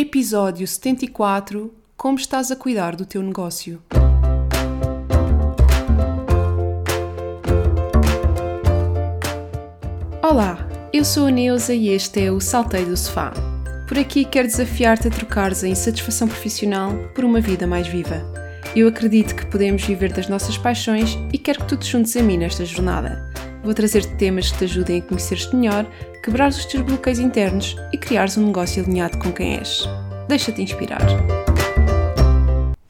Episódio 74 Como estás a cuidar do teu negócio? Olá, eu sou a Neuza e este é o Saltei do Sofá. Por aqui quero desafiar-te a trocares a insatisfação profissional por uma vida mais viva. Eu acredito que podemos viver das nossas paixões e quero que tu te juntes a mim nesta jornada. Vou trazer-te temas que te ajudem a conhecer-te melhor, quebrar os teus bloqueios internos e criares um negócio alinhado com quem és. Deixa-te inspirar.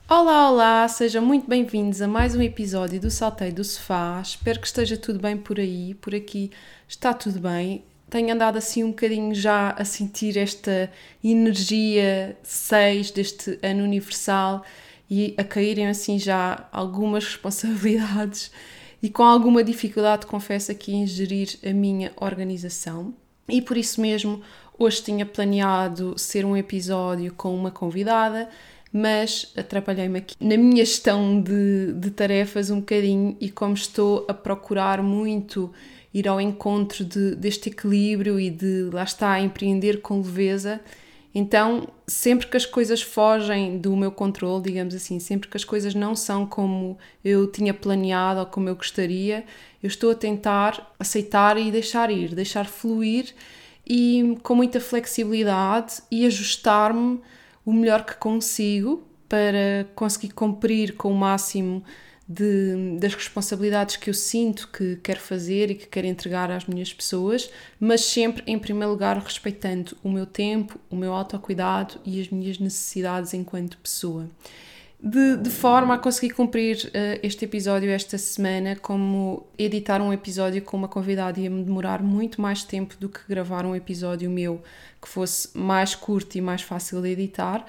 Olá, olá, sejam muito bem-vindos a mais um episódio do Saltei do Sofá. Espero que esteja tudo bem por aí, por aqui está tudo bem. Tenho andado assim um bocadinho já a sentir esta energia 6 deste ano universal e a caírem assim já algumas responsabilidades e com alguma dificuldade, confesso aqui, em gerir a minha organização. E por isso mesmo, hoje tinha planeado ser um episódio com uma convidada, mas atrapalhei-me aqui na minha gestão de, de tarefas um bocadinho e como estou a procurar muito ir ao encontro de, deste equilíbrio e de lá está, empreender com leveza, então, sempre que as coisas fogem do meu controle, digamos assim, sempre que as coisas não são como eu tinha planeado ou como eu gostaria, eu estou a tentar aceitar e deixar ir, deixar fluir e com muita flexibilidade e ajustar-me o melhor que consigo para conseguir cumprir com o máximo de, das responsabilidades que eu sinto que quero fazer e que quero entregar às minhas pessoas, mas sempre em primeiro lugar respeitando o meu tempo, o meu autocuidado e as minhas necessidades enquanto pessoa. De, de, forma a conseguir cumprir uh, este episódio esta semana, como editar um episódio com uma convidada ia-me demorar muito mais tempo do que gravar um episódio meu que fosse mais curto e mais fácil de editar.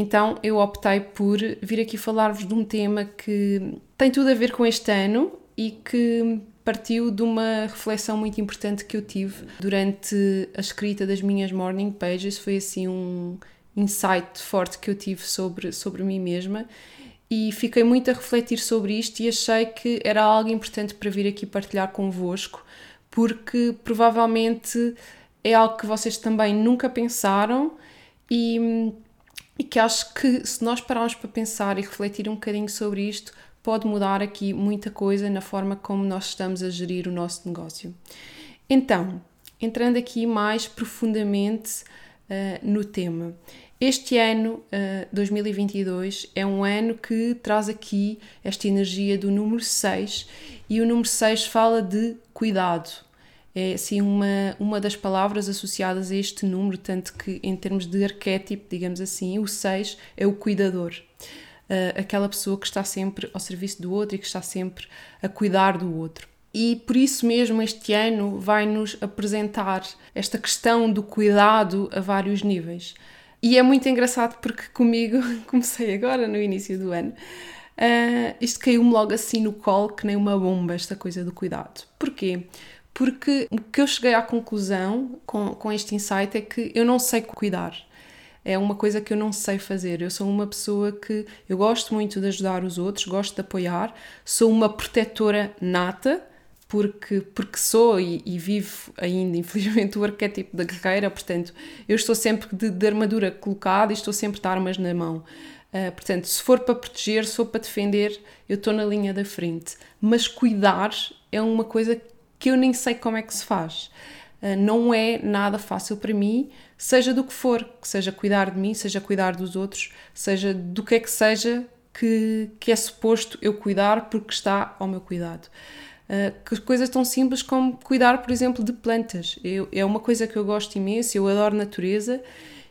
Então eu optei por vir aqui falar-vos de um tema que tem tudo a ver com este ano e que partiu de uma reflexão muito importante que eu tive durante a escrita das minhas morning pages. Foi assim um insight forte que eu tive sobre, sobre mim mesma e fiquei muito a refletir sobre isto e achei que era algo importante para vir aqui partilhar convosco, porque provavelmente é algo que vocês também nunca pensaram e e que acho que se nós pararmos para pensar e refletir um bocadinho sobre isto, pode mudar aqui muita coisa na forma como nós estamos a gerir o nosso negócio. Então, entrando aqui mais profundamente uh, no tema. Este ano, uh, 2022, é um ano que traz aqui esta energia do número 6 e o número 6 fala de cuidado, é assim uma, uma das palavras associadas a este número, tanto que em termos de arquétipo, digamos assim, o 6 é o cuidador. Uh, aquela pessoa que está sempre ao serviço do outro e que está sempre a cuidar do outro. E por isso mesmo este ano vai-nos apresentar esta questão do cuidado a vários níveis. E é muito engraçado porque comigo, comecei agora no início do ano, uh, isto caiu-me logo assim no colo que nem uma bomba, esta coisa do cuidado. Porquê? Porque o que eu cheguei à conclusão com, com este insight é que eu não sei cuidar. É uma coisa que eu não sei fazer. Eu sou uma pessoa que eu gosto muito de ajudar os outros, gosto de apoiar, sou uma protetora nata, porque, porque sou e, e, vivo ainda, infelizmente, o arquétipo da guerreira, portanto, eu estou sempre de, de armadura colocada e estou sempre de armas na mão. Uh, portanto, se for para proteger, se for para defender, eu estou na linha da frente. Mas cuidar é uma coisa que eu nem sei como é que se faz. Uh, não é nada fácil para mim, seja do que for, seja cuidar de mim, seja cuidar dos outros, seja do que é que seja que, que é suposto eu cuidar porque está ao meu cuidado. Uh, coisas tão simples como cuidar, por exemplo, de plantas. Eu, é uma coisa que eu gosto imenso, eu adoro natureza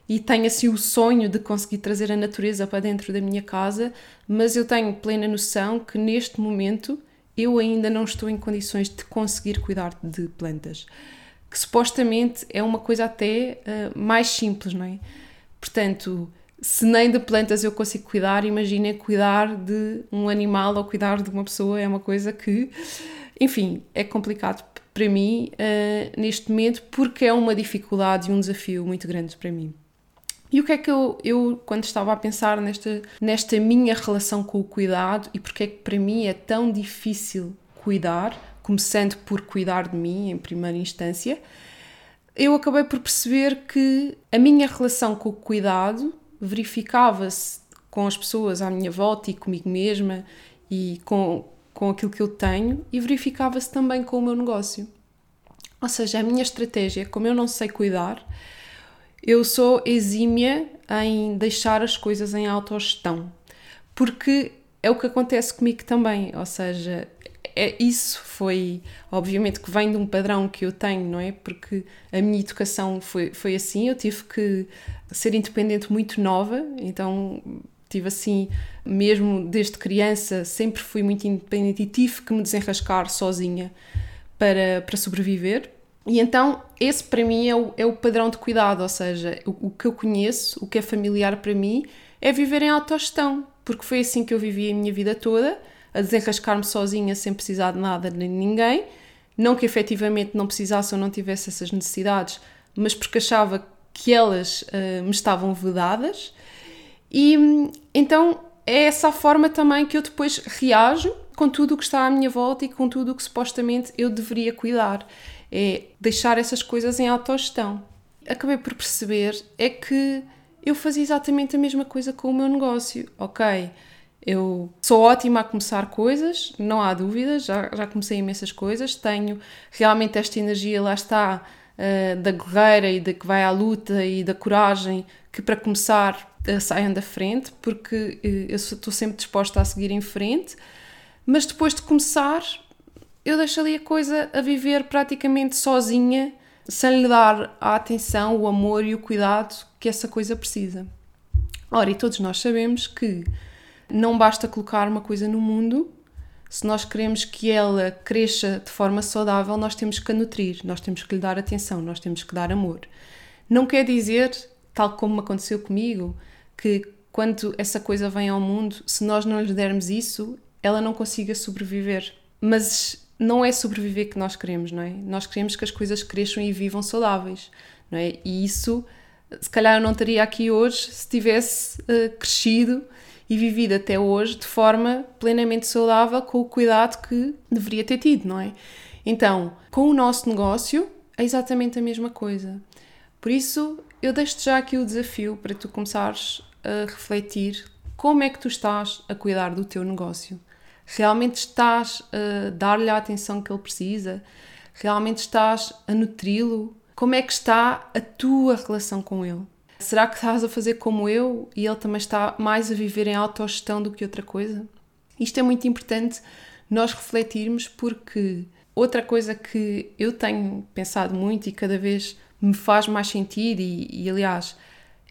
e tenho assim o sonho de conseguir trazer a natureza para dentro da minha casa, mas eu tenho plena noção que neste momento eu ainda não estou em condições de conseguir cuidar de plantas, que supostamente é uma coisa até uh, mais simples, não é? Portanto, se nem de plantas eu consigo cuidar, imagine cuidar de um animal ou cuidar de uma pessoa, é uma coisa que, enfim, é complicado para mim uh, neste momento porque é uma dificuldade e um desafio muito grande para mim. E o que é que eu, eu quando estava a pensar nesta, nesta minha relação com o cuidado e porque é que para mim é tão difícil cuidar, começando por cuidar de mim em primeira instância, eu acabei por perceber que a minha relação com o cuidado verificava-se com as pessoas à minha volta e comigo mesma e com, com aquilo que eu tenho e verificava-se também com o meu negócio. Ou seja, a minha estratégia, como eu não sei cuidar, eu sou exímia em deixar as coisas em autogestão. Porque é o que acontece comigo também, ou seja, é, isso foi, obviamente, que vem de um padrão que eu tenho, não é? Porque a minha educação foi, foi assim, eu tive que ser independente muito nova, então tive assim, mesmo desde criança, sempre fui muito independente e tive que me desenrascar sozinha para, para sobreviver. E então, esse para mim é o, é o padrão de cuidado, ou seja, o, o que eu conheço, o que é familiar para mim, é viver em autogestão, porque foi assim que eu vivi a minha vida toda, a desenrascar-me sozinha sem precisar de nada nem de ninguém. Não que efetivamente não precisasse ou não tivesse essas necessidades, mas porque achava que elas uh, me estavam vedadas. E então é essa a forma também que eu depois reajo com tudo o que está à minha volta e com tudo o que supostamente eu deveria cuidar. É deixar essas coisas em autogestão. Acabei por perceber é que eu fazia exatamente a mesma coisa com o meu negócio. Ok, eu sou ótima a começar coisas, não há dúvidas, já, já comecei imensas coisas, tenho realmente esta energia, lá está, uh, da guerreira e da que vai à luta e da coragem, que para começar uh, saiam da frente, porque uh, eu estou sempre disposta a seguir em frente, mas depois de começar, eu deixo ali a coisa a viver praticamente sozinha, sem lhe dar a atenção, o amor e o cuidado que essa coisa precisa. Ora, e todos nós sabemos que não basta colocar uma coisa no mundo, se nós queremos que ela cresça de forma saudável, nós temos que a nutrir, nós temos que lhe dar atenção, nós temos que dar amor. Não quer dizer, tal como aconteceu comigo, que quando essa coisa vem ao mundo, se nós não lhe dermos isso, ela não consiga sobreviver. Mas não é sobreviver que nós queremos, não é? Nós queremos que as coisas cresçam e vivam saudáveis, não é? E isso, se calhar eu não estaria aqui hoje se tivesse uh, crescido e vivido até hoje de forma plenamente saudável, com o cuidado que deveria ter tido, não é? Então, com o nosso negócio, é exatamente a mesma coisa. Por isso, eu deixo-te já aqui o desafio para tu começares a refletir como é que tu estás a cuidar do teu negócio. Realmente estás a dar-lhe a atenção que ele precisa? Realmente estás a nutri-lo? Como é que está a tua relação com ele? Será que estás a fazer como eu e ele também está mais a viver em autogestão do que outra coisa? Isto é muito importante nós refletirmos porque outra coisa que eu tenho pensado muito e cada vez me faz mais sentido e, e aliás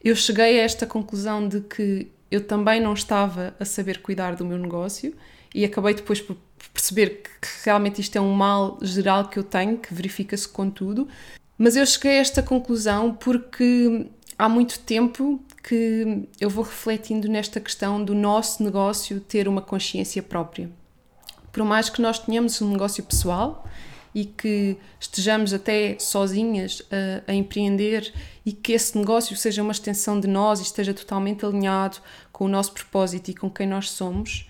eu cheguei a esta conclusão de que eu também não estava a saber cuidar do meu negócio e acabei depois por perceber que realmente isto é um mal geral que eu tenho, que verifica-se com tudo. Mas eu cheguei a esta conclusão porque há muito tempo que eu vou refletindo nesta questão do nosso negócio ter uma consciência própria. Por mais que nós tenhamos um negócio pessoal e que estejamos até sozinhas a, a, empreender e que esse negócio seja uma extensão de nós e esteja totalmente alinhado com o nosso propósito e com quem nós somos,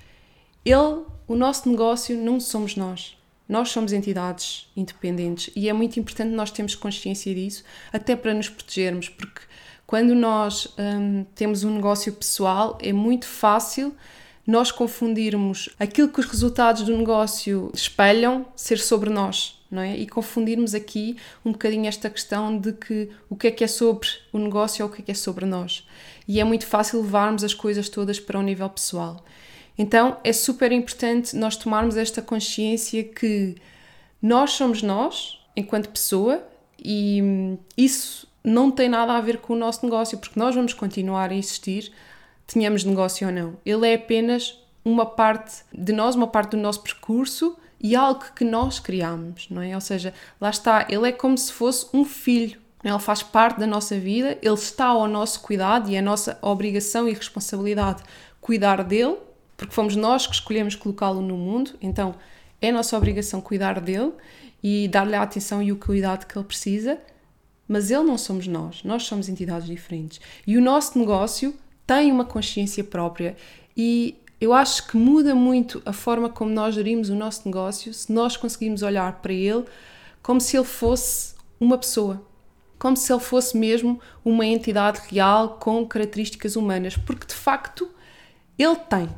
ele, o nosso negócio, não somos nós. Nós somos entidades independentes e é muito importante nós termos consciência disso, até para nos protegermos, porque quando nós hum, temos um negócio pessoal, é muito fácil nós confundirmos aquilo que os resultados do negócio espelham ser sobre nós, não é? E confundirmos aqui um bocadinho esta questão de que o que é que é sobre o negócio ou o que é que é sobre nós. E é muito fácil levarmos as coisas todas para o um nível pessoal. Então é super importante nós tomarmos esta consciência que nós somos nós, enquanto pessoa, e hum, isso não tem nada a ver com o nosso negócio, porque nós vamos continuar a existir, tenhamos negócio ou não. Ele é apenas uma parte de nós, uma parte do nosso percurso e algo que nós criamos, não é? Ou seja, lá está, ele é como se fosse um filho. Ele faz parte da nossa vida, ele está ao nosso cuidado e é a nossa obrigação e responsabilidade cuidar dele, porque fomos nós que escolhemos colocá-lo no mundo, então é nossa obrigação cuidar dele e dar-lhe a atenção e o cuidado que ele precisa, mas ele não somos nós, nós somos entidades diferentes. E o nosso negócio tem uma consciência própria e eu acho que muda muito a forma como nós gerimos o nosso negócio se nós conseguirmos olhar para ele como se ele fosse uma pessoa. como se ele fosse mesmo uma entidade real com características humanas, porque de facto ele tem.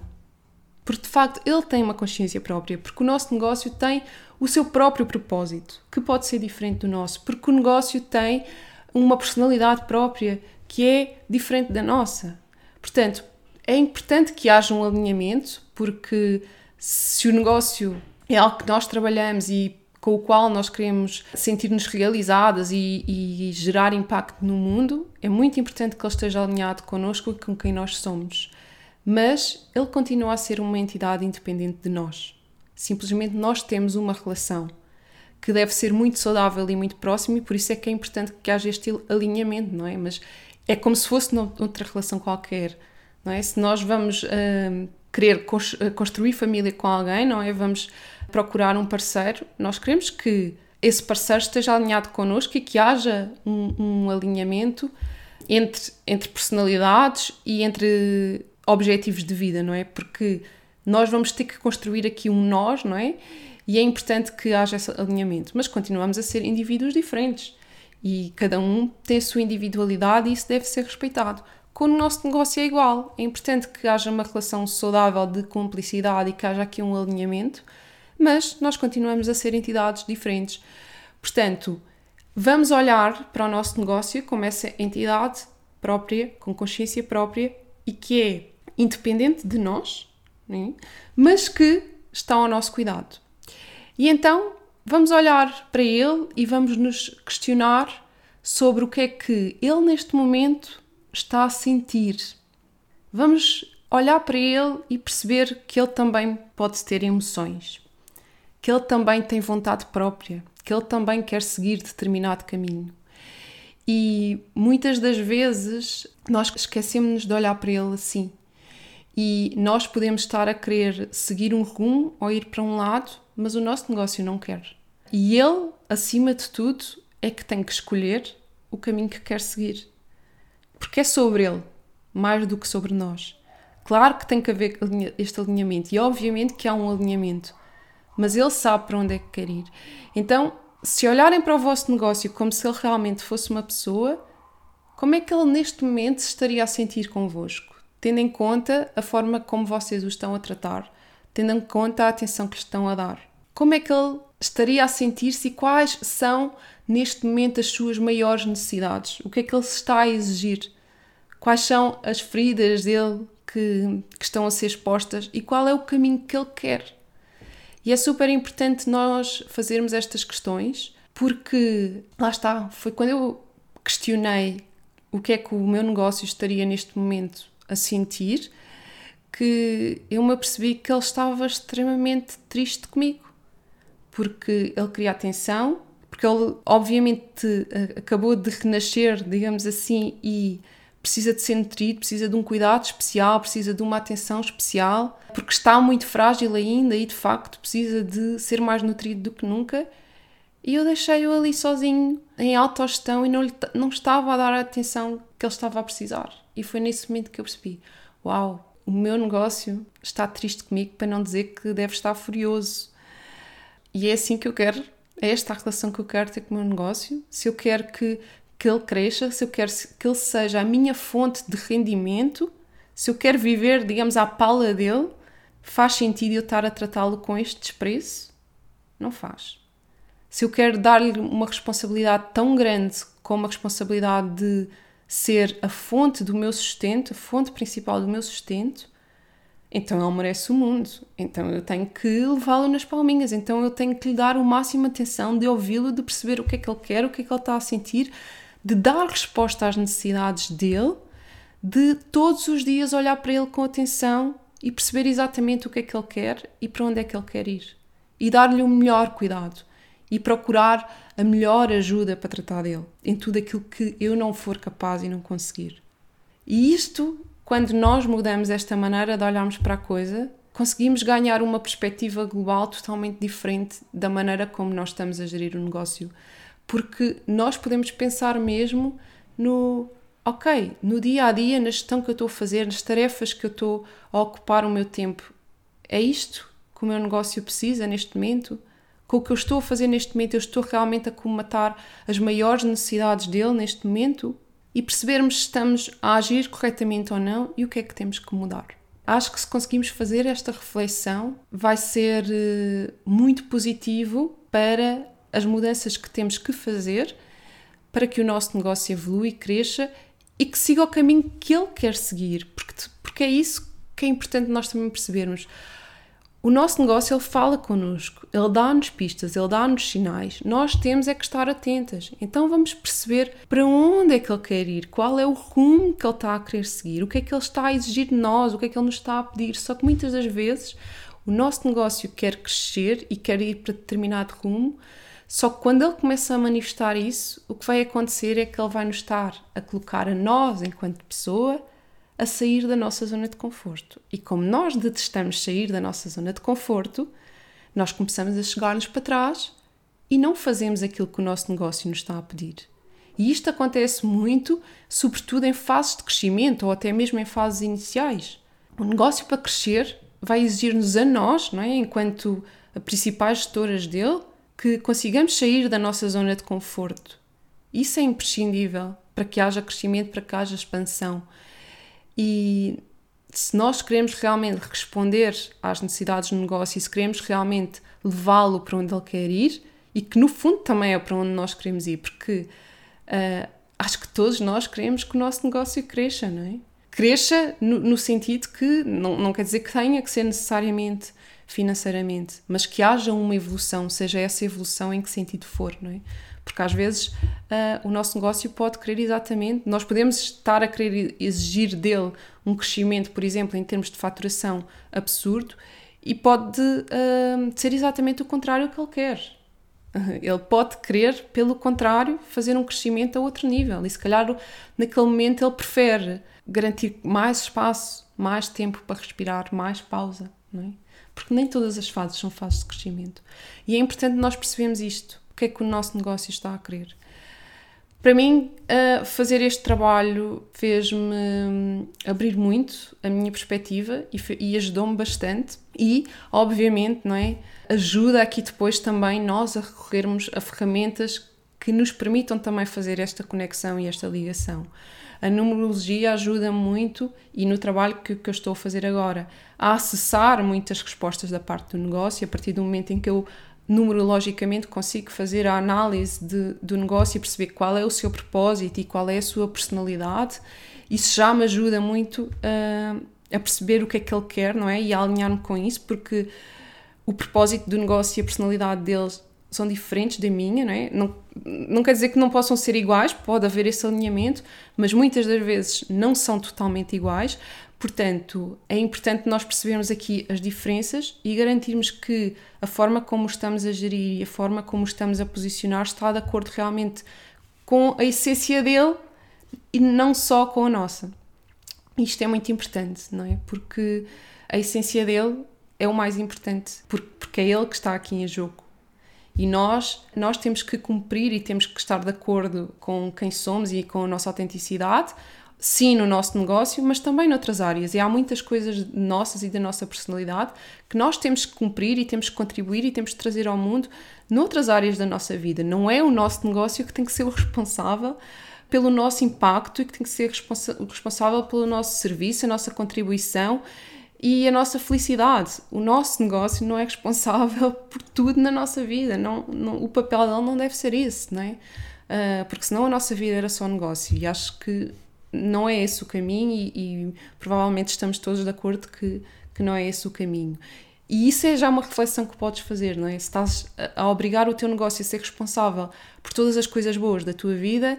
Porque de facto ele tem uma consciência própria, porque o nosso negócio tem o seu próprio propósito, que pode ser diferente do nosso, porque o negócio tem uma personalidade própria que é diferente da nossa. Portanto, é importante que haja um alinhamento, porque se o negócio é algo que nós trabalhamos e com o qual nós queremos sentir-nos realizadas e, e, gerar impacto no mundo, é muito importante que ele esteja alinhado connosco e com quem nós somos. Mas ele continua a ser uma entidade independente de nós. Simplesmente nós temos uma relação que deve ser muito saudável e muito próxima e por isso é que é importante que haja este alinhamento, não é? Mas é como se fosse noutra relação qualquer, não é? Se nós vamos uh, querer construir família com alguém, não é? Vamos procurar um parceiro, nós queremos que esse parceiro esteja alinhado connosco e que haja um, um alinhamento entre, entre personalidades e entre objetivos de vida, não é? Porque nós vamos ter que construir aqui um nós, não é? E é importante que haja esse alinhamento, mas continuamos a ser indivíduos diferentes e cada um tem a sua individualidade e isso deve ser respeitado. Com o nosso negócio é igual, é importante que haja uma relação saudável de cumplicidade e que haja aqui um alinhamento, mas nós continuamos a ser entidades diferentes. Portanto, vamos olhar para o nosso negócio como essa entidade própria, com consciência própria e que é independente de nós, né? mas que está ao nosso cuidado. E então vamos olhar para ele e vamos nos questionar sobre o que é que ele neste momento está a sentir. Vamos olhar para ele e perceber que ele também pode ter emoções que ele também tem vontade própria, que ele também quer seguir determinado caminho. E muitas das vezes nós esquecemos de olhar para ele assim. E nós podemos estar a querer seguir um rumo ou ir para um lado, mas o nosso negócio não quer. E ele, acima de tudo, é que tem que escolher o caminho que quer seguir. Porque é sobre ele, mais do que sobre nós. Claro que tem que haver este alinhamento, e obviamente que há um alinhamento, mas ele sabe para onde é que quer ir. Então, se olharem para o vosso negócio como se ele realmente fosse uma pessoa, como é que ele neste momento se estaria a sentir convosco? Tendo em conta a forma como vocês o estão a tratar, tendo em conta a atenção que lhe estão a dar. Como é que ele estaria a sentir-se e quais são neste momento as suas maiores necessidades? O que é que ele se está a exigir? Quais são as feridas dele que, que estão a ser expostas e qual é o caminho que ele quer? E é super importante nós fazermos estas questões, porque lá está, foi quando eu questionei o que é que o meu negócio estaria neste momento a sentir que eu me apercebi que ele estava extremamente triste comigo, porque ele queria atenção, porque ele obviamente acabou de renascer, digamos assim, e precisa de ser nutrido, precisa de um cuidado especial, precisa de uma atenção especial, porque está muito frágil ainda e de facto precisa de ser mais nutrido do que nunca. E eu deixei-o ali sozinho, em autogestão, e não, lhe, não estava a dar a atenção que ele estava a precisar. E foi nesse momento que eu percebi: Uau, o meu negócio está triste comigo, para não dizer que deve estar furioso. E é assim que eu quero, é esta a relação que eu quero ter com o meu negócio. Se eu quero que que ele cresça, se eu quero que ele seja a minha fonte de rendimento, se eu quero viver, digamos, à pala dele, faz sentido eu estar a tratá-lo com este desprezo? Não faz. Se eu quero dar-lhe uma responsabilidade tão grande como a responsabilidade de ser a fonte do meu sustento, a fonte principal do meu sustento, então ele merece o mundo. Então eu tenho que levá-lo nas palminhas. Então eu tenho que lhe dar o máximo de atenção, de ouvi-lo, de perceber o que é que ele quer, o que é que ele está a sentir, de dar resposta às necessidades dele, de todos os dias olhar para ele com atenção e perceber exatamente o que é que ele quer e para onde é que ele quer ir. E dar-lhe o melhor cuidado e procurar a melhor ajuda para tratar dele em tudo aquilo que eu não for capaz e não conseguir. E isto, quando nós mudamos esta maneira de olharmos para a coisa, conseguimos ganhar uma perspectiva global totalmente diferente da maneira como nós estamos a gerir o negócio porque nós podemos pensar mesmo no ok, no dia a dia, na gestão que eu estou a fazer, nas tarefas que eu estou a ocupar o meu tempo. É isto que o meu negócio precisa neste momento? Com o que eu estou a fazer neste momento, eu estou realmente a comatar as maiores necessidades dele neste momento e percebermos se estamos a agir corretamente ou não e o que é que temos que mudar. Acho que se conseguimos fazer esta reflexão, vai ser uh, muito positivo para as mudanças que temos que fazer para que o nosso negócio evolua e cresça e que siga o caminho que ele quer seguir, porque, porque é isso que é importante nós também percebermos. O nosso negócio ele fala connosco, ele dá-nos pistas, ele dá-nos sinais. Nós temos é que estar atentas. Então vamos perceber para onde é que ele quer ir, qual é o rumo que ele está a querer seguir, o que é que ele está a exigir de nós, o que é que ele nos está a pedir. Só que muitas das vezes o nosso negócio quer crescer e quer ir para determinado rumo, só que quando ele começa a manifestar isso, o que vai acontecer é que ele vai nos estar a colocar a nós, enquanto pessoa, a sair da nossa zona de conforto. E como nós detestamos sair da nossa zona de conforto, nós começamos a chegar-nos para trás e não fazemos aquilo que o nosso negócio nos está a pedir. E isto acontece muito, sobretudo em fases de crescimento ou até mesmo em fases iniciais. O negócio para crescer vai exigir-nos a nós, não é? enquanto principais gestoras dele, que consigamos sair da nossa zona de conforto. Isso é imprescindível para que haja crescimento, para que haja expansão. E se nós queremos realmente responder às necessidades do negócio e se queremos realmente levá-lo para onde ele quer ir, e que no fundo também é para onde nós queremos ir, porque uh, acho que todos nós queremos que o nosso negócio cresça, não é? Cresça no, no sentido que não, não quer dizer que tenha que ser necessariamente financeiramente, mas que haja uma evolução, seja essa evolução em que sentido for, não é? Porque às vezes uh, o nosso negócio pode querer exatamente, nós podemos estar a querer exigir dele um crescimento, por exemplo, em termos de faturação absurdo, e pode uh, ser exatamente o contrário que ele quer. Ele pode querer, pelo contrário, fazer um crescimento a outro nível, e se calhar naquele momento ele prefere garantir mais espaço, mais tempo para respirar, mais pausa, não é? porque nem todas as fases são fases de crescimento. E é importante nós percebermos isto, que é que o nosso negócio está a querer. Para mim, fazer este trabalho fez-me hum, abrir muito a minha perspectiva e, ajudou-me bastante. E, obviamente, não é? ajuda aqui depois também nós a recorrermos a ferramentas que nos permitam também fazer esta conexão e esta ligação. A numerologia ajuda muito e no trabalho que, que eu estou a fazer agora a acessar muitas respostas da parte do negócio a partir do momento em que eu numerologicamente consigo fazer a análise de, do negócio e perceber qual é o seu propósito e qual é a sua personalidade. Isso já me ajuda muito a, a perceber o que é que ele quer, não é? E a alinhar-me com isso, porque o propósito do negócio e a personalidade deles são diferentes da minha, não é? Não, não quer dizer que não possam ser iguais, pode haver esse alinhamento, mas muitas das vezes não são totalmente iguais. Portanto, é importante nós percebermos aqui as diferenças e garantirmos que a forma como estamos a gerir e a forma como estamos a posicionar está de acordo realmente com a essência dele e não só com a nossa. Isto é muito importante, não é? Porque a essência dele é o mais importante, porque é ele que está aqui em jogo e nós, nós temos que cumprir e temos que estar de acordo com quem somos e com a nossa autenticidade, sim no nosso negócio, mas também noutras áreas. E há muitas coisas nossas e da nossa personalidade que nós temos que cumprir e temos que contribuir e temos que trazer ao mundo noutras áreas da nossa vida. Não é o nosso negócio que tem que ser o responsável pelo nosso impacto e que tem que ser responsa responsável pelo nosso serviço, a nossa contribuição e a nossa felicidade. O nosso negócio não é responsável por tudo na nossa vida. Não, não o papel dele não deve ser esse, não é? Uh, porque senão a nossa vida era só negócio. E acho que não é esse o caminho, e, e, provavelmente estamos todos de acordo que, que não é esse o caminho. E isso é já uma reflexão que podes fazer, não é? Se estás a, obrigar o teu negócio a ser responsável por todas as coisas boas da tua vida,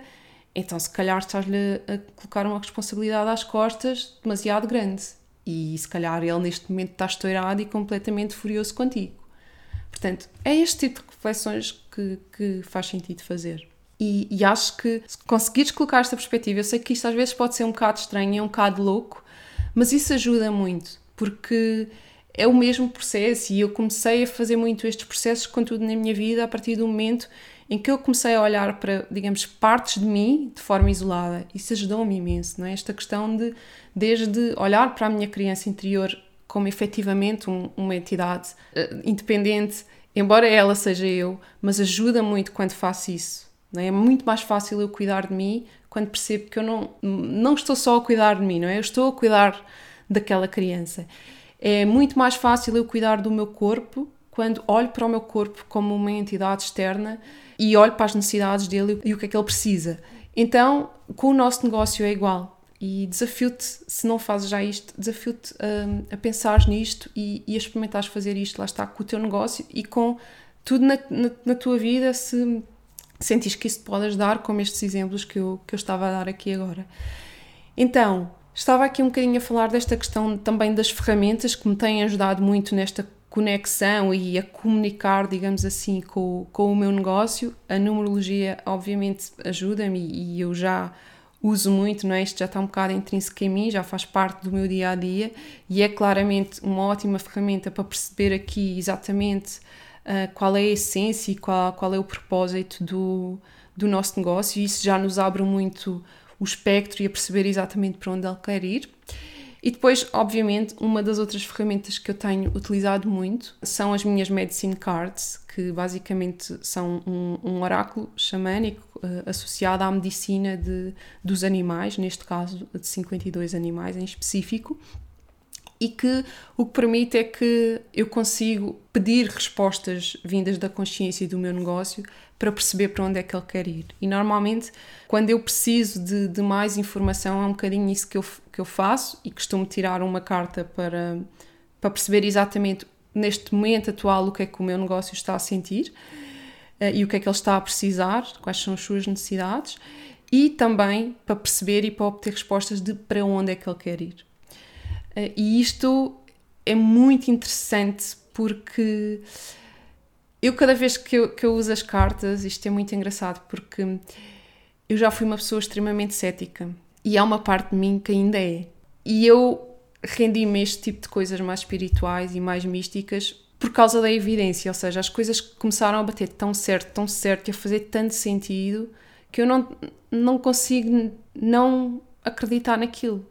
então se calhar estás-lhe a colocar uma responsabilidade às costas demasiado grande e se calhar ele neste momento está estourado e completamente furioso contigo. Portanto, é este tipo de reflexões que, que faz sentido fazer. E, e, acho que se conseguires colocar esta perspectiva, eu sei que isto às vezes pode ser um bocado estranho, é um bocado louco, mas isso ajuda muito, porque é o mesmo processo e eu comecei a fazer muito estes processos, contudo, na minha vida, a partir do momento em que eu comecei a olhar para, digamos, partes de mim de forma isolada. Isso ajudou-me imenso, não é? Esta questão de, desde olhar para a minha criança interior como efetivamente um, uma entidade uh, independente, embora ela seja eu, mas ajuda muito quando faço isso. Não é? é muito mais fácil eu cuidar de mim quando percebo que eu não, não estou só a cuidar de mim, não é? Eu estou a cuidar daquela criança. É muito mais fácil eu cuidar do meu corpo quando olho para o meu corpo como uma entidade externa e olho para as necessidades dele e o que é que ele precisa. Então, com o nosso negócio é igual. E desafio-te, se não fazes já isto, desafio-te um, a pensar nisto e, e a experimentares fazer isto, lá está, com o teu negócio e com tudo na, na, na tua vida, se sentis que isso te pode ajudar, como estes exemplos que eu, que eu estava a dar aqui agora. Então, estava aqui um bocadinho a falar desta questão também das ferramentas que me têm ajudado muito nesta conexão e a comunicar, digamos assim, com, com o meu negócio. A numerologia, obviamente, ajuda-me e eu já uso muito, não é? Isto já está um bocado intrínseco em mim, já faz parte do meu dia a dia e é claramente uma ótima ferramenta para perceber aqui exatamente uh, qual é a essência e qual, qual é o propósito do, do nosso negócio. E isso já nos abre muito o espectro e a perceber exatamente para onde ele quer ir. E depois, obviamente, uma das outras ferramentas que eu tenho utilizado muito são as minhas Medicine Cards, que basicamente são um, um oráculo xamânico uh, associado à medicina de, dos animais, neste caso de 52 animais em específico, e que o que permite é que eu consigo pedir respostas vindas da consciência do meu negócio para perceber para onde é que ele quer ir. E normalmente, quando eu preciso de, de mais informação, é um bocadinho isso que eu, que eu faço e costumo tirar uma carta para, para perceber exatamente neste momento atual o que é que o meu negócio está a sentir uh, e o que é que ele está a precisar, quais são as suas necessidades e também para perceber e para obter respostas de para onde é que ele quer ir. Uh, e isto é muito interessante porque eu cada vez que eu, que eu uso as cartas, isto é muito engraçado porque eu já fui uma pessoa extremamente cética e há uma parte de mim que ainda é. E eu rendi-me este tipo de coisas mais espirituais e mais místicas por causa da evidência, ou seja, as coisas começaram a bater tão certo, tão certo e a fazer tanto sentido que eu não, não consigo não acreditar naquilo.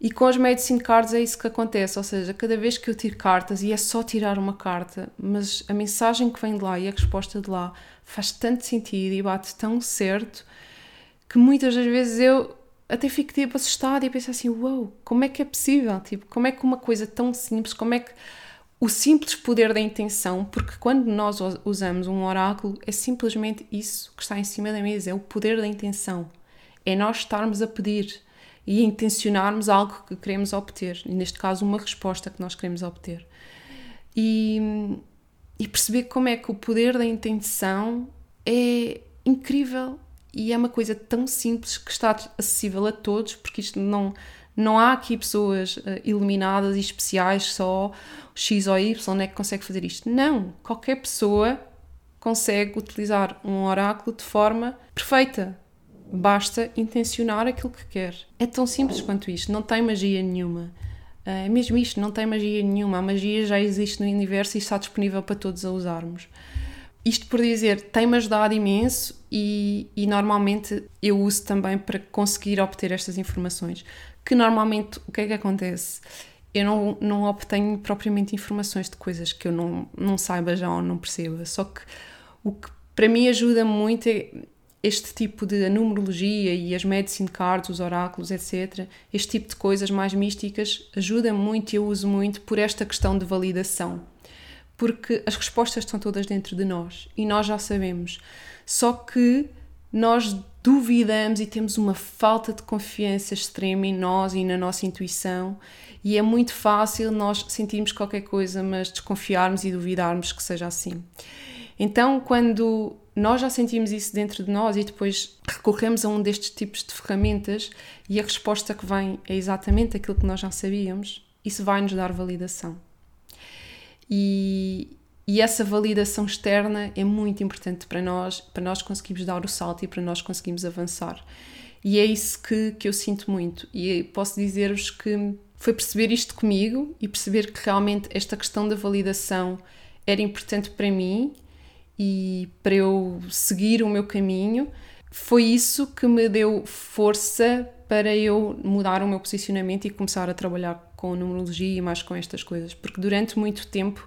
E com as medicine cards é isso que acontece, ou seja, cada vez que eu tiro cartas, e é só tirar uma carta, mas a mensagem que vem de lá e a resposta de lá faz tanto sentido e bate tão certo que muitas das vezes eu até fico tipo assustada e penso assim, uau, wow, como é que é possível? Tipo, como é que uma coisa tão simples, como é que o simples poder da intenção, porque quando nós usamos um oráculo é simplesmente isso que está em cima da mesa, é o poder da intenção. É nós estarmos a pedir e intencionarmos algo que queremos obter, e neste caso uma resposta que nós queremos obter. E, e perceber como é que o poder da intenção é incrível e é uma coisa tão simples que está acessível a todos, porque isto não, não há aqui pessoas uh, iluminadas e especiais, só X ou Y é que consegue fazer isto. Não, qualquer pessoa consegue utilizar um oráculo de forma perfeita, Basta intencionar aquilo que quer. É tão simples quanto isto, não tem magia nenhuma. Ah, mesmo isto, não tem magia nenhuma. A magia já existe no universo e está disponível para todos a usarmos. Isto por dizer, tem-me ajudado imenso e, e, normalmente eu uso também para conseguir obter estas informações. Que normalmente o que é que acontece? Eu não, não obtenho propriamente informações de coisas que eu não, não saiba já ou não perceba. Só que o que para mim ajuda muito é este tipo de numerologia e as medicine cards, os oráculos, etc., este tipo de coisas mais místicas ajuda muito e eu uso muito por esta questão de validação. Porque as respostas estão todas dentro de nós e nós já sabemos. Só que nós duvidamos e temos uma falta de confiança extrema em nós e na nossa intuição, e é muito fácil nós sentirmos qualquer coisa, mas desconfiarmos e duvidarmos que seja assim. Então, quando nós já sentimos isso dentro de nós e depois recorremos a um destes tipos de ferramentas e a resposta que vem é exatamente aquilo que nós já sabíamos, isso vai nos dar validação. E, e essa validação externa é muito importante para nós, para nós conseguirmos dar o salto e para nós conseguirmos avançar. E é isso que, que eu sinto muito. E posso dizer-vos que foi perceber isto comigo e perceber que realmente esta questão da validação era importante para mim e para eu seguir o meu caminho. Foi isso que me deu força para eu mudar o meu posicionamento e começar a trabalhar com numerologia e mais com estas coisas, porque durante muito tempo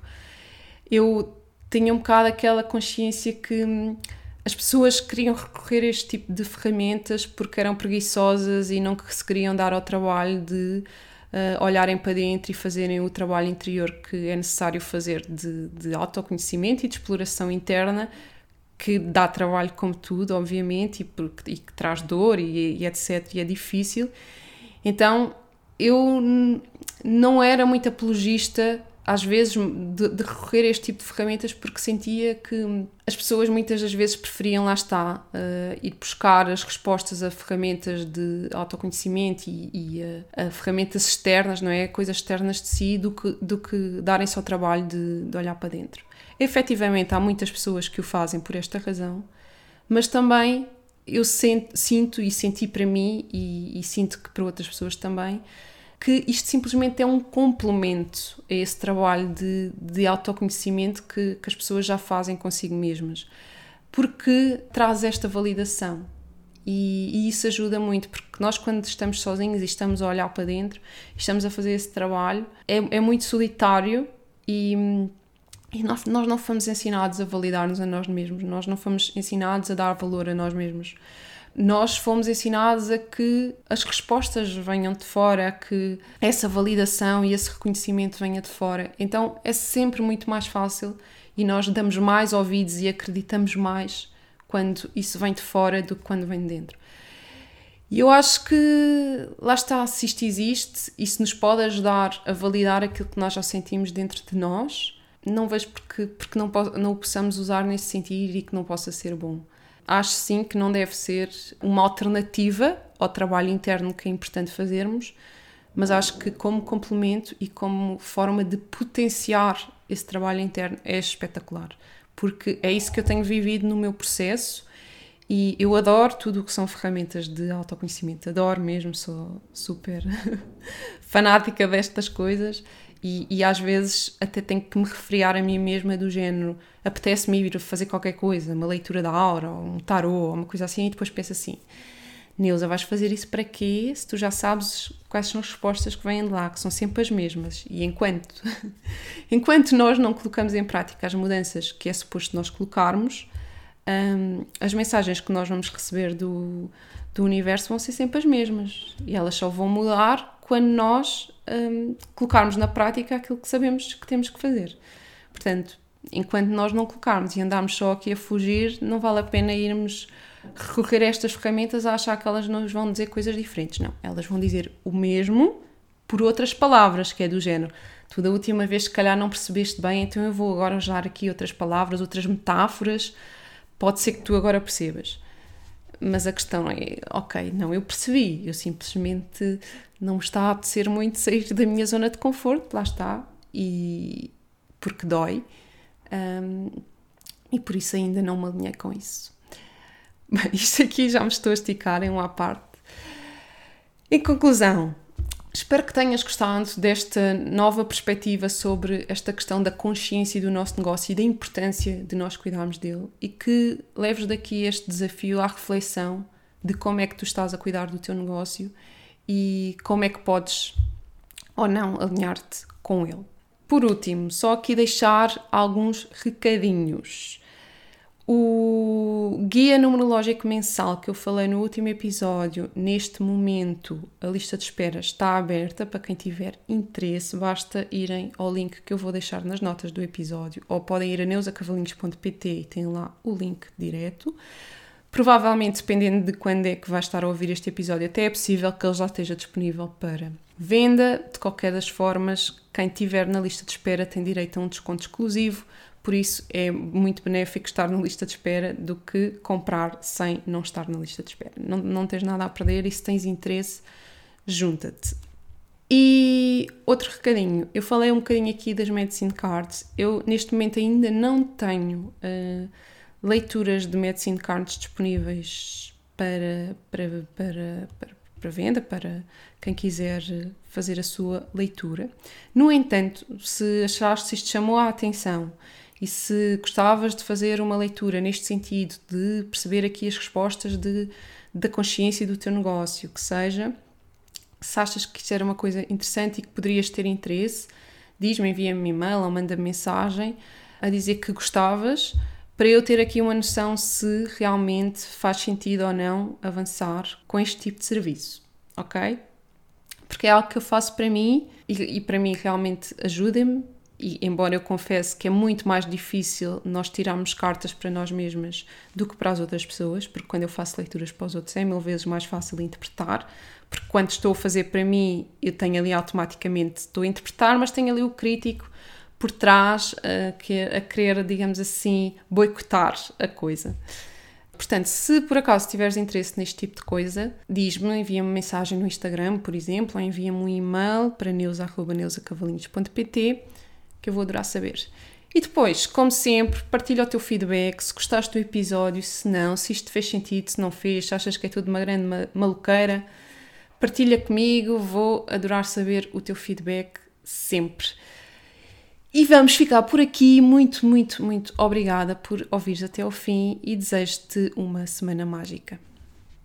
eu tinha um bocado aquela consciência que hum, as pessoas queriam recorrer a este tipo de ferramentas porque eram preguiçosas e não que se queriam dar ao trabalho de uh, olharem para dentro e fazerem o trabalho interior que é necessário fazer de, de autoconhecimento e de exploração interna, que dá trabalho como tudo, obviamente, e, porque, e que traz dor e, e etc. E é difícil. Então eu não era muito apologista às vezes de, de, recorrer a este tipo de ferramentas porque sentia que as pessoas muitas das vezes preferiam lá está uh, ir buscar as respostas a ferramentas de autoconhecimento e, e a, a, ferramentas externas, não é? Coisas externas de si do que, do que darem-se ao trabalho de, de olhar para dentro. Efetivamente há muitas pessoas que o fazem por esta razão, mas também eu sento, sinto e senti para mim e, e sinto que para outras pessoas também que isto simplesmente é um complemento a esse trabalho de, de autoconhecimento que, que as pessoas já fazem consigo mesmas, porque traz esta validação. E, e, isso ajuda muito, porque nós, quando estamos sozinhos e estamos a olhar para dentro, estamos a fazer esse trabalho, é, é muito solitário e, e nós, nós não fomos ensinados a validar-nos a nós mesmos, nós não fomos ensinados a dar valor a nós mesmos nós fomos ensinados a que as respostas venham de fora, a que essa validação e esse reconhecimento venha de fora. Então é sempre muito mais fácil e nós damos mais ouvidos e acreditamos mais quando isso vem de fora do que quando vem de dentro. E eu acho que lá está, se isto existe, isso nos pode ajudar a validar aquilo que nós já sentimos dentro de nós. Não vejo porque, porque não, não o possamos usar nesse sentido e que não possa ser bom acho sim que não deve ser uma alternativa ao trabalho interno que é importante fazermos, mas acho que como complemento e como forma de potenciar esse trabalho interno é espetacular, porque é isso que eu tenho vivido no meu processo e eu adoro tudo o que são ferramentas de autoconhecimento, adoro mesmo, sou super fanática destas coisas e, e, às vezes até tenho que me refriar a mim mesma do género apetece-me ir fazer qualquer coisa, uma leitura da aura, ou um tarô, uma coisa assim, e depois penso assim Neuza, vais fazer isso para quê? Se tu já sabes quais são as respostas que vêm de lá, que são sempre as mesmas. E enquanto, enquanto nós não colocamos em prática as mudanças que é suposto nós colocarmos, um, as mensagens que nós vamos receber do, do universo vão ser sempre as mesmas. E elas só vão mudar quando nós um, colocarmos na prática aquilo que sabemos que temos que fazer. Portanto, enquanto nós não colocarmos e andarmos só aqui a fugir, não vale a pena irmos recorrer a estas ferramentas a achar que elas nos vão dizer coisas diferentes. Não, elas vão dizer o mesmo por outras palavras, que é do género. Tu da última vez, se calhar, não percebeste bem, então eu vou agora usar aqui outras palavras, outras metáforas. Pode ser que tu agora percebas. Mas a questão é, ok, não, eu percebi, eu simplesmente não me está a apetecer muito sair da minha zona de conforto, lá está, e porque dói, um, e por isso ainda não me alinhei com isso. Bem, isto aqui já me estou a esticar em uma parte. Em conclusão, espero que tenhas gostado desta nova perspectiva sobre esta questão da consciência do nosso negócio e da importância de nós cuidarmos dele e que leves daqui este desafio à reflexão de como é que tu estás a cuidar do teu negócio e como é que podes ou não alinhar-te com ele. Por último, só aqui deixar alguns recadinhos. O guia numerológico mensal que eu falei no último episódio, neste momento a lista de espera está aberta para quem tiver interesse. Basta irem ao link que eu vou deixar nas notas do episódio ou podem ir a neusacavalinhos.pt e tem lá o link direto. Provavelmente, dependendo de quando é que vai estar a ouvir este episódio, até é possível que ele já esteja disponível para venda. De qualquer das formas, quem estiver na lista de espera tem direito a um desconto exclusivo, por isso é muito benéfico estar na lista de espera do que comprar sem não estar na lista de espera. Não, não tens nada a perder e se tens interesse, junta-te. E outro recadinho, eu falei um bocadinho aqui das Medicine Cards. Eu neste momento ainda não tenho. Uh, leituras de Medicine Cards disponíveis para, para, para, para, para venda, para quem quiser fazer a sua leitura. No entanto, se achaste que isto chamou a atenção e se gostavas de fazer uma leitura neste sentido, de perceber aqui as respostas de, da consciência do teu negócio, que seja, se achas que isto era uma coisa interessante e que poderias ter interesse, diz-me, envia-me um e-mail ou manda -me mensagem a dizer que gostavas, para eu ter aqui uma noção se realmente faz sentido ou não avançar com este tipo de serviço, ok? Porque é algo que eu faço para mim e, e para mim realmente ajuda-me. E embora eu confesse que é muito mais difícil nós tirarmos cartas para nós mesmas do que para as outras pessoas, porque quando eu faço leituras para os outros é mil vezes mais fácil interpretar, porque quando estou a fazer para mim eu tenho ali automaticamente, estou a interpretar, mas tenho ali o crítico por trás uh, que, a querer, digamos assim, boicotar a coisa. Portanto, se por acaso tiveres interesse neste tipo de coisa, diz-me, envia-me mensagem no Instagram, por exemplo, ou envia-me um e-mail para neusa.neusacavalinhos.pt que eu vou adorar saber. E depois, como sempre, partilha o teu feedback, se gostaste do episódio, se não, se isto fez sentido, se não fez, se achas que é tudo uma grande maluqueira, partilha comigo, vou adorar saber o teu feedback sempre. E vamos ficar por aqui. Muito, muito, muito obrigada por ouvires até ao fim e desejo-te uma semana mágica.